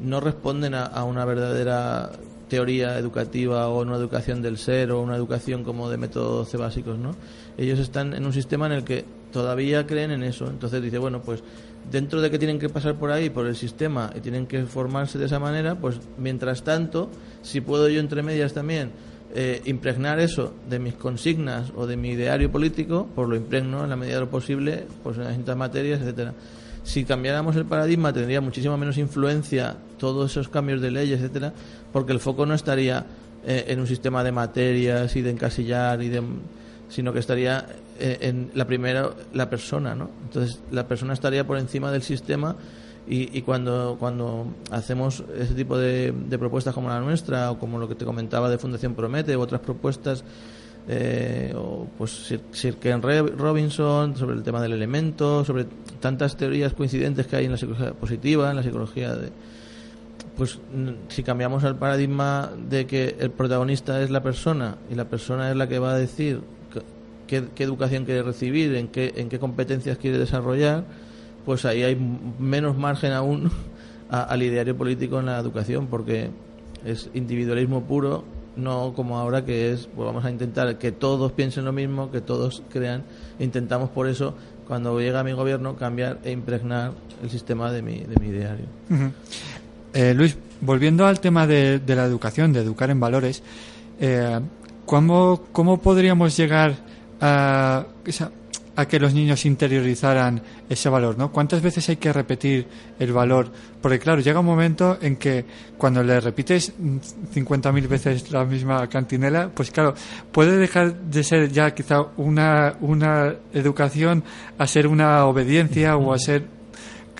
no responden a, a una verdadera teoría educativa o una educación del ser o una educación como de métodos básicos, ¿no? Ellos están en un sistema en el que todavía creen en eso. Entonces dice, bueno, pues dentro de que tienen que pasar por ahí, por el sistema, y tienen que formarse de esa manera, pues mientras tanto, si puedo yo entre medias también eh, impregnar eso de mis consignas o de mi ideario político, pues lo impregno en la medida de lo posible, pues en las distintas materias, etcétera. Si cambiáramos el paradigma tendría muchísima menos influencia todos esos cambios de leyes, etcétera, porque el foco no estaría eh, en un sistema de materias y de encasillar y de sino que estaría eh, en la primera la persona, ¿no? Entonces la persona estaría por encima del sistema y, y cuando, cuando hacemos ese tipo de, de propuestas como la nuestra o como lo que te comentaba de Fundación Promete u otras propuestas eh, o pues Sir, Sir Ken Robinson sobre el tema del elemento, sobre tantas teorías coincidentes que hay en la psicología positiva, en la psicología de pues si cambiamos el paradigma de que el protagonista es la persona y la persona es la que va a decir qué, qué educación quiere recibir, en qué, en qué competencias quiere desarrollar, pues ahí hay menos margen aún al ideario político en la educación, porque es individualismo puro, no como ahora que es, pues vamos a intentar que todos piensen lo mismo, que todos crean, intentamos por eso, cuando llega mi gobierno, cambiar e impregnar el sistema de mi, de mi ideario. Eh, Luis, volviendo al tema de, de la educación, de educar en valores, eh, ¿cómo, ¿cómo podríamos llegar a, a que los niños interiorizaran ese valor? ¿no? ¿Cuántas veces hay que repetir el valor? Porque claro, llega un momento en que cuando le repites mm, 50.000 veces la misma cantinela, pues claro, puede dejar de ser ya quizá una, una educación a ser una obediencia o a ser...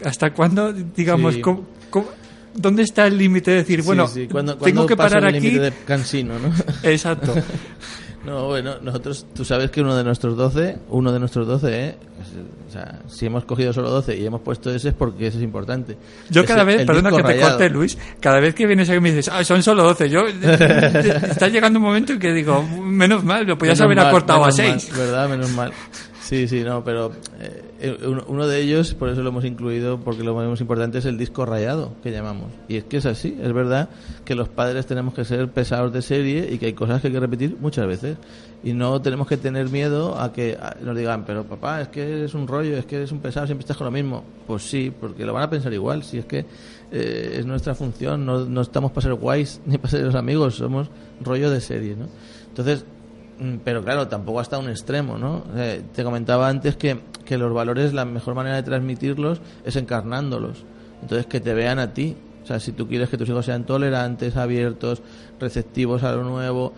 ¿Hasta cuándo, digamos, Sí. cómo- cómo- ¿Dónde está el límite de decir, bueno, Sí, sí, cuando- tengo que parar el aquí? límite de cansino, ¿no? Exacto. No, bueno, nosotros, tú sabes que uno de nuestros 12, uno de nuestros 12, ¿eh? Es- O sea, si hemos cogido solo 12 y hemos puesto ese es porque ese es importante. Yo Es cada el- vez, perdona que te rayado. corte, Luis, cada vez que vienes aquí me dices, ah, son solo 12. Yo, está llegando un momento en que digo, menos mal, lo podías Menos haber mal, acortado a menos mal, 6. ¿Verdad? Menos mal. Sí, sí, no, pero eh, uno- uno de ellos, por eso lo hemos incluido, porque lo más importante es el disco rayado, que llamamos. Y es que es así, es verdad que los padres tenemos que ser pesados de serie y que hay cosas que hay que repetir muchas veces. Y no tenemos que tener miedo a que nos digan, pero papá, es que es un rollo, es que eres un pesado, siempre estás con lo mismo. Pues sí, porque lo van a pensar igual, si es que eh, es nuestra función, no, no estamos para ser guays ni para ser los amigos, somos rollo de serie, ¿no? Entonces, Pero claro, tampoco hasta un extremo, ¿no? Te comentaba antes que, que los valores, la mejor manera de transmitirlos es encarnándolos. Entonces, que te vean a ti. O sea, si tú quieres que tus hijos sean tolerantes, abiertos, receptivos a lo nuevo,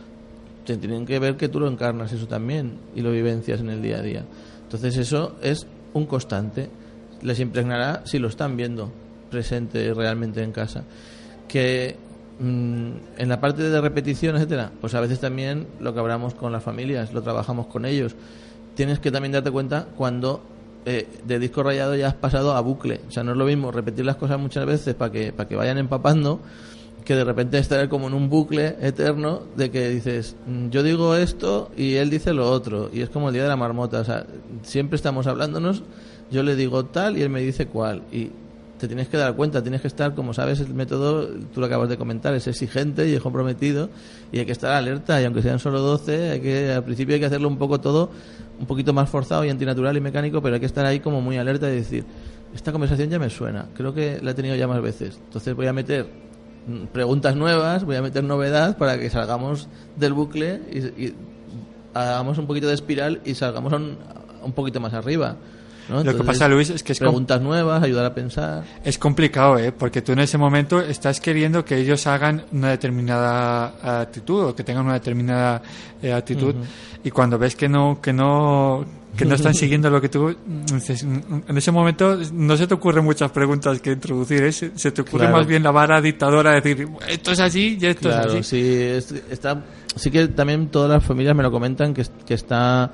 te tienen que ver que tú lo encarnas eso también y lo vivencias en el día a día. Entonces, eso es un constante. Les impregnará si lo están viendo presente realmente en casa. Que mm, en la parte de repetición, etcétera, pues a veces también lo que hablamos con las familias, lo trabajamos con ellos. Tienes que también darte cuenta cuando eh, de disco rayado ya has pasado a bucle. O sea, no es lo mismo repetir las cosas muchas veces para que, para que vayan empapando que de repente estar como en un bucle eterno de que dices, "Mm, yo digo esto y él dice lo otro. Y es como el día de la marmota. O sea, siempre estamos hablándonos, yo le digo tal y él me dice cuál. Y te tienes que dar cuenta, tienes que estar, como sabes, el método, tú lo acabas de comentar, es exigente y es comprometido y hay que estar alerta y aunque sean solo 12, hay que, al principio hay que hacerlo un poco todo, un poquito más forzado y antinatural y mecánico, pero hay que estar ahí como muy alerta y decir, esta conversación ya me suena, creo que la he tenido ya más veces, entonces voy a meter mm, preguntas nuevas, voy a meter novedad para que salgamos del bucle y, y hagamos un poquito de espiral y salgamos un, un poquito más arriba. ¿No? Lo que Entonces, pasa, Luis, es que es preguntas nuevas, ayudar a pensar. Es complicado, ¿eh? Porque tú en ese momento estás queriendo que ellos hagan una determinada actitud o que tengan una determinada eh, actitud y cuando ves que no que no que no están siguiendo lo que tú dices, mm, en ese momento no se te ocurren muchas preguntas que introducir, ¿eh? se, se te ocurre Claro. más bien la vara dictadora de decir esto es así y esto Claro, es así. sí, es- está, sí que también todas las familias me lo comentan que, que está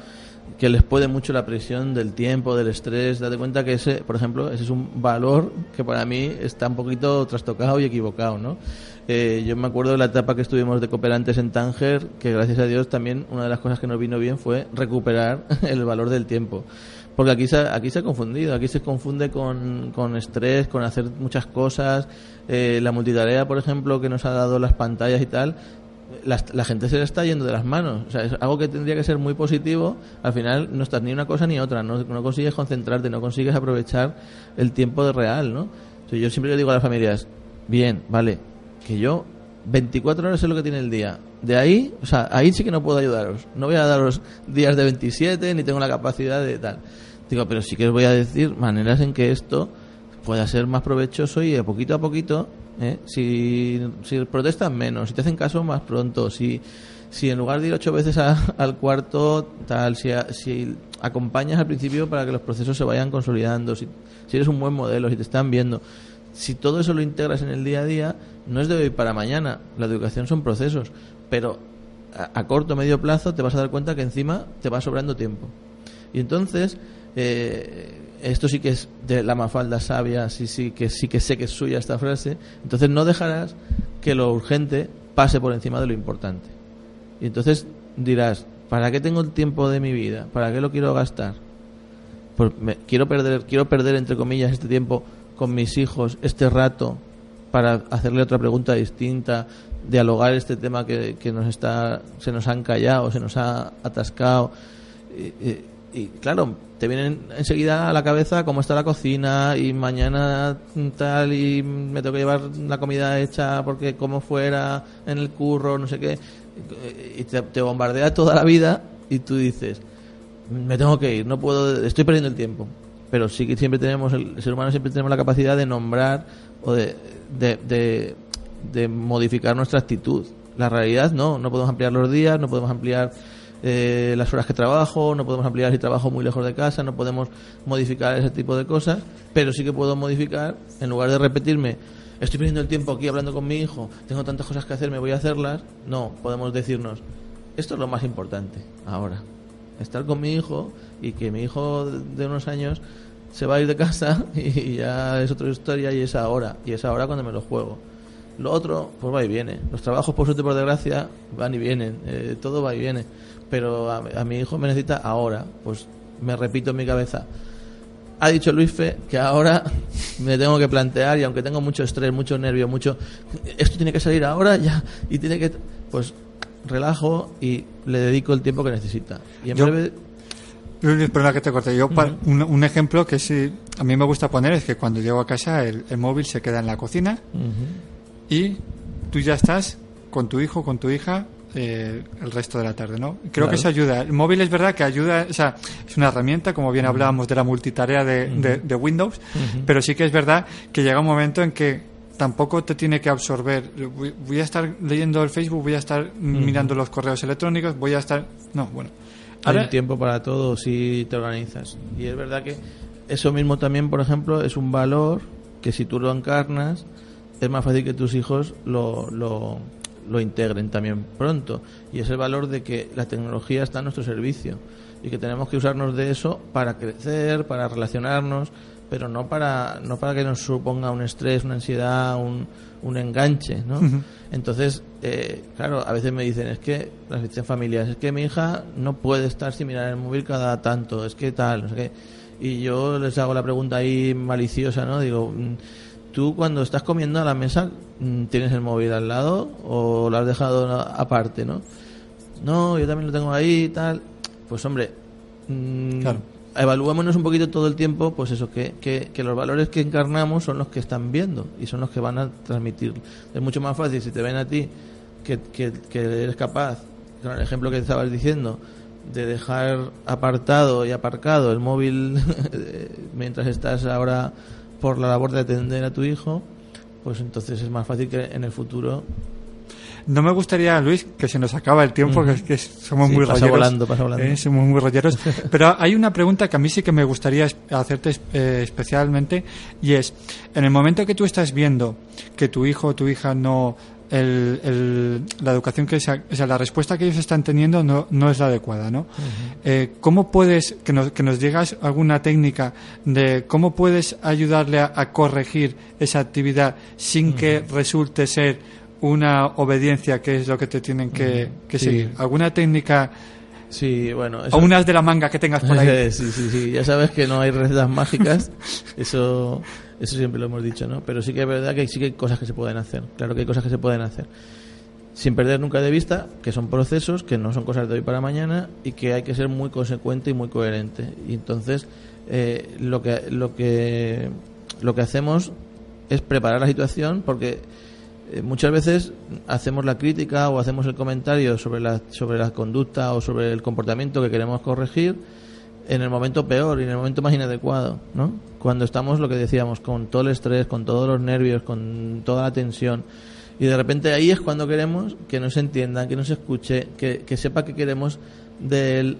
que les puede mucho la presión del tiempo, del estrés. Date cuenta que ese, por ejemplo, ese es un valor que para mí está un poquito trastocado y equivocado, ¿no? Eh, yo me acuerdo de la etapa que estuvimos de cooperantes en Tánger, que gracias a Dios también una de las cosas que nos vino bien fue recuperar el valor del tiempo. Porque aquí se, aquí se ha confundido, aquí se confunde con, con estrés, con hacer muchas cosas. Eh, la multitarea, por ejemplo, que nos ha dado las pantallas y tal, la, gente se le está yendo de las manos. O sea, es algo que tendría que ser muy positivo. Al final no estás ni una cosa ni otra. No, consigues concentrarte, no consigues aprovechar el tiempo de real, ¿no? Yo siempre le digo a las familias, bien, vale, que yo 24 horas es lo que tiene el día. De ahí, o sea, ahí sí que no puedo ayudaros. No voy a daros días de 27 ni tengo la capacidad de tal. Digo, pero sí que os voy a decir maneras en que esto pueda ser más provechoso y de poquito a poquito, ¿eh? si, si protestan menos, si te hacen caso más pronto, si, si en lugar de ir ocho veces al cuarto, tal, si, a- si acompañas al principio para que los procesos se vayan consolidando, si, si eres un buen modelo, si te están viendo, si todo eso lo integras en el día a día, no es de hoy para mañana, la educación son procesos, pero a, a corto o medio plazo te vas a dar cuenta que encima te va sobrando tiempo. Y entonces, eh, esto sí que es de la mafalda sabia, sí, sí, que sí que sé que es suya esta frase, entonces no dejarás que lo urgente pase por encima de lo importante. Y entonces dirás, ¿Para qué tengo el tiempo de mi vida? ¿Para qué lo quiero gastar? Pues quiero perder, quiero perder entre comillas este tiempo con mis hijos, este rato para hacerle otra pregunta distinta, dialogar este tema que, que nos está, se nos han callado, se nos ha atascado. Y, claro, te vienen enseguida a la cabeza cómo está la cocina y mañana tal y me tengo que llevar la comida hecha porque como fuera en el curro, no sé qué. Y te, te bombardea toda la vida y tú dices, me tengo que ir, no puedo, estoy perdiendo el tiempo. Pero sí que siempre tenemos, el, ser humano siempre tenemos la capacidad de nombrar o de, de, de modificar nuestra actitud. La realidad no, no podemos ampliar los días, no podemos ampliar eh, las horas que trabajo, no podemos ampliar si trabajo muy lejos de casa, no podemos modificar ese tipo de cosas, pero sí que puedo modificar, en lugar de repetirme, estoy perdiendo el tiempo aquí hablando con mi hijo, tengo tantas cosas que hacer, me voy a hacerlas, no, podemos decirnos, esto es lo más importante ahora, estar con mi hijo y que mi hijo de unos años se va a ir de casa y ya es otra historia y es ahora, y es ahora cuando me lo juego. Lo otro, pues va y viene. Los trabajos, por suerte, por desgracia, van y vienen. Eh, todo va y viene. Pero a, a mi hijo me necesita ahora. Pues me repito en mi cabeza. Ha dicho Luis Fe que ahora me tengo que plantear y aunque tengo mucho estrés, mucho nervio, mucho... Esto tiene que salir ahora ya y tiene que... Pues relajo y le dedico el tiempo que necesita. Y en Yo- breve... Luis, Perdona que te corte. Yo, un, un ejemplo que sí a mí me gusta poner es que cuando llego a casa el, el móvil se queda en la cocina y tú ya estás con tu hijo, con tu hija eh, el resto de la tarde, ¿no? Creo Claro. que eso ayuda. El móvil es verdad que ayuda, o sea, es una herramienta, como bien hablábamos de la multitarea de, de- de Windows, pero sí que es verdad que llega un momento en que tampoco te tiene que absorber. Voy, voy a estar leyendo el Facebook, voy a estar mirando los correos electrónicos, voy a estar... No, bueno. Hay Ahora- un tiempo para todo si te organizas. Y es verdad que eso mismo también, por ejemplo, es un valor que si tú lo encarnas, es más fácil que tus hijos lo, lo, lo integren también pronto. Y es el valor de que la tecnología está a nuestro servicio y que tenemos que usarnos de eso para crecer, para relacionarnos, pero no para, no para que nos suponga un estrés, una ansiedad, un, un enganche, ¿no? Entonces, eh, claro, a veces me dicen, es que las visitas familiares, es que mi hija no puede estar sin mirar el móvil cada tanto, es que tal, no sé qué. Y yo les hago la pregunta ahí maliciosa, ¿no? Digo, mm, tú cuando estás comiendo a la mesa, mm, ¿tienes el móvil al lado o lo has dejado aparte, no? No, yo también lo tengo ahí y tal. Pues hombre, mm, Claro. evaluémonos un poquito todo el tiempo, pues eso, que, que, que los valores que encarnamos son los que están viendo y son los que van a transmitir. Es mucho más fácil si te ven a ti que, que, que eres capaz, con el ejemplo que estabas diciendo, de dejar apartado y aparcado el móvil mientras estás ahora por la labor de atender a tu hijo, pues entonces es más fácil que en el futuro No me gustaría, Luis, que se nos acaba el tiempo, que, es que somos Sí, muy pasa rolleros. volando, pasa volando. Eh, somos muy rolleros. Pero hay una pregunta que a mí sí que me gustaría hacerte eh, especialmente y es, en el momento que tú estás viendo que tu hijo o tu hija no... el- el- la educación que se- o sea, la respuesta que ellos están teniendo no, no es la adecuada, ¿no? Eh, ¿Cómo puedes, que nos, que nos digas alguna técnica de cómo puedes ayudarle a, a corregir esa actividad sin que resulte ser una obediencia que es lo que te tienen que, que Sí. seguir? ¿Alguna técnica Sí, bueno, o unas de la manga que tengas por ahí? sí, sí, sí. Ya sabes que no hay recetas mágicas. Eso, eso siempre lo hemos dicho, ¿no? Pero sí que es verdad que sí que hay cosas que se pueden hacer. Claro que hay cosas que se pueden hacer. Sin perder nunca de vista que son procesos, que no son cosas de hoy para mañana y que hay que ser muy consecuente y muy coherente. Y entonces, eh, lo que, lo que, lo que hacemos es preparar la situación porque eh, muchas veces hacemos la crítica o hacemos el comentario sobre la, sobre la conducta o sobre el comportamiento que queremos corregir en el momento peor y en el momento más inadecuado, ¿no? Cuando estamos, lo que decíamos, con todo el estrés, con todos los nervios, con toda la tensión. Y de repente ahí es cuando queremos que nos entienda, que nos escuche, que, que sepa que queremos de él.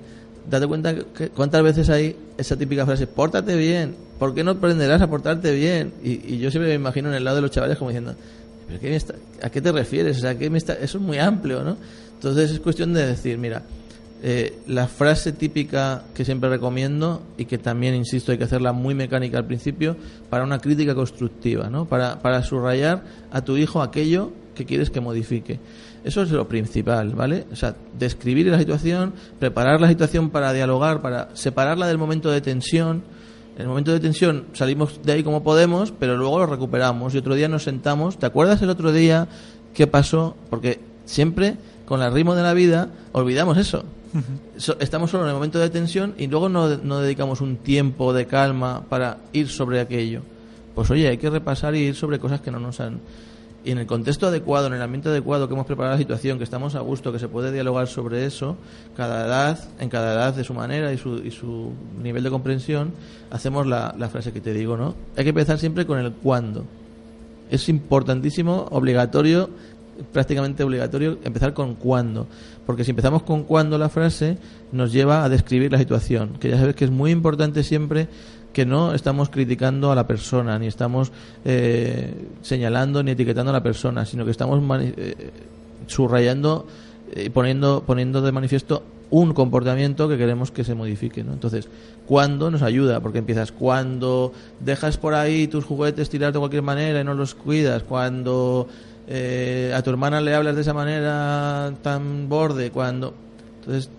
Date cuenta que cuántas veces hay esa típica frase, pórtate bien, ¿por qué no aprenderás a portarte bien? Y, y yo siempre me imagino en el lado de los chavales como diciendo, ¿pero qué me está- ¿a qué te refieres? O sea, ¿qué me está- eso es muy amplio, ¿no? Entonces es cuestión de decir, mira, eh, la frase típica que siempre recomiendo y que también, insisto, hay que hacerla muy mecánica al principio para una crítica constructiva, ¿no? Para, para subrayar a tu hijo aquello que quieres que modifique. Eso es lo principal, ¿vale? O sea, describir la situación, preparar la situación para dialogar, para separarla del momento de tensión. En el momento de tensión salimos de ahí como podemos, pero luego lo recuperamos y otro día nos sentamos. ¿Te acuerdas el otro día qué pasó? Porque siempre con el ritmo de la vida olvidamos eso. So- estamos solo en el momento de tensión y luego no, no dedicamos un tiempo de calma para ir sobre aquello. Pues oye, hay que repasar y ir sobre cosas que no nos han... Y en el contexto adecuado, en el ambiente adecuado que hemos preparado la situación, que estamos a gusto, que se puede dialogar sobre eso, cada edad, en cada edad de su manera y su, y su nivel de comprensión, hacemos la, la frase que te digo, ¿no? Hay que empezar siempre con el cuándo. Es importantísimo, obligatorio, prácticamente obligatorio empezar con cuándo. Porque si empezamos con cuándo la frase, nos lleva a describir la situación. Que ya sabes que es muy importante siempre que no estamos criticando a la persona, ni estamos eh, señalando ni etiquetando a la persona, sino que estamos eh, subrayando y poniendo, poniendo de manifiesto un comportamiento que queremos que se modifique. ¿no? Entonces, ¿cuándo nos ayuda? Porque empiezas cuando dejas por ahí tus juguetes tirar de cualquier manera y no los cuidas, cuando eh, a tu hermana le hablas de esa manera tan borde, cuando... Entonces,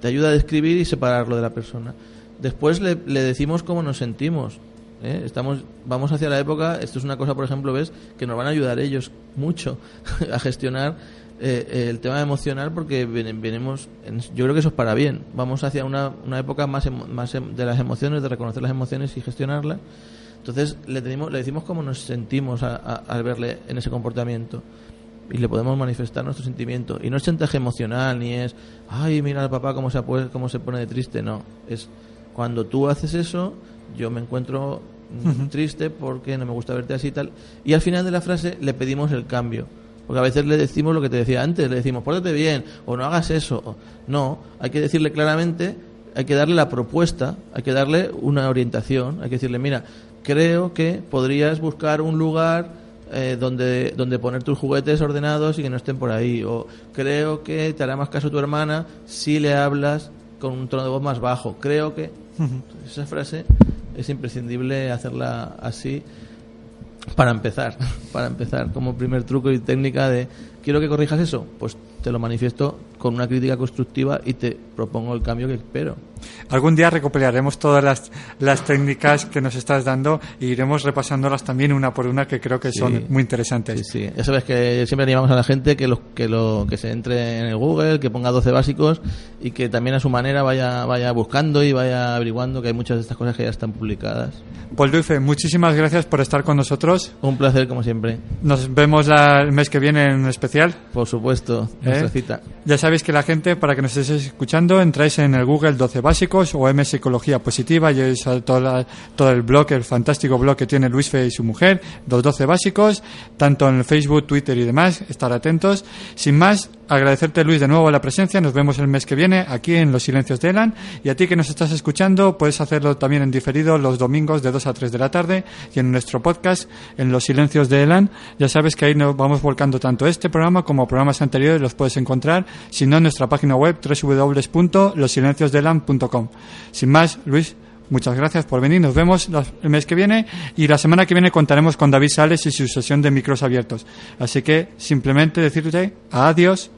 te ayuda a describir y separarlo de la persona. Después le, le decimos cómo nos sentimos. ¿eh? Estamos, vamos hacia la época, esto es una cosa, por ejemplo, ves, que nos van a ayudar ellos mucho a gestionar eh, el tema emocional porque ven- venimos, en- yo creo que eso es para bien. Vamos hacia una, una época más, más em- de las emociones, de reconocer las emociones y gestionarlas. Entonces le, tenemos, le decimos cómo nos sentimos a- a- al verle en ese comportamiento y le podemos manifestar nuestro sentimiento. Y no es chantaje emocional, ni es, ay, mira al papá cómo se, cómo se pone de triste. No, es cuando tú haces eso, yo me encuentro mm, triste porque no me gusta verte así y tal. Y al final de la frase le pedimos el cambio. Porque a veces le decimos lo que te decía antes, le decimos, pórtate bien, o no hagas eso. o- No, hay que decirle claramente, hay que darle la propuesta, hay que darle una orientación, hay que decirle, mira, creo que podrías buscar un lugar eh, donde, donde poner tus juguetes ordenados y que no estén por ahí. O creo que te hará más caso tu hermana si le hablas con un tono de voz más bajo. Creo que Entonces, esa frase es imprescindible hacerla así para empezar, para empezar como primer truco y técnica de quiero que corrijas eso, pues te lo manifiesto con una crítica constructiva y te propongo el cambio que espero. Algún día recopilaremos todas las, las técnicas que nos estás dando e iremos repasándolas también una por una que creo que son Sí. muy interesantes. Sí, sí. Ya sabes que siempre animamos a la gente que lo, que lo que se entre en el Google, que ponga 12 básicos y que también a su manera vaya vaya buscando y vaya averiguando que hay muchas de estas cosas que ya están publicadas. Paul Dufe, muchísimas gracias por estar con nosotros. Un placer como siempre. Nos vemos la- el mes que viene en especial. Por supuesto, nuestra ¿Eh? cita. Ya sabéis que la gente, para que nos estéis escuchando, entráis en el Google 12 Básicos o M Psicología Positiva y toda la- todo el blog, el fantástico blog que tiene Luis Fe y su mujer, los 12 Básicos, tanto en Facebook, Twitter y demás. Estar atentos. Sin más, agradecerte Luis de nuevo la presencia. Nos vemos el mes que viene aquí en Los Silencios de Elan. Y a ti que nos estás escuchando, puedes hacerlo también en diferido los domingos de 2 a 3 de la tarde y en nuestro podcast en Los Silencios de Elan. Ya sabes que ahí nos vamos volcando tanto este programa como programas anteriores, los puedes encontrar, si no en nuestra página web www.losilenciosdeelan.com. Sin más, Luis, muchas gracias por venir. Nos vemos el mes que viene y la semana que viene contaremos con David Sales y su sesión de micros abiertos. Así que simplemente decirte adiós.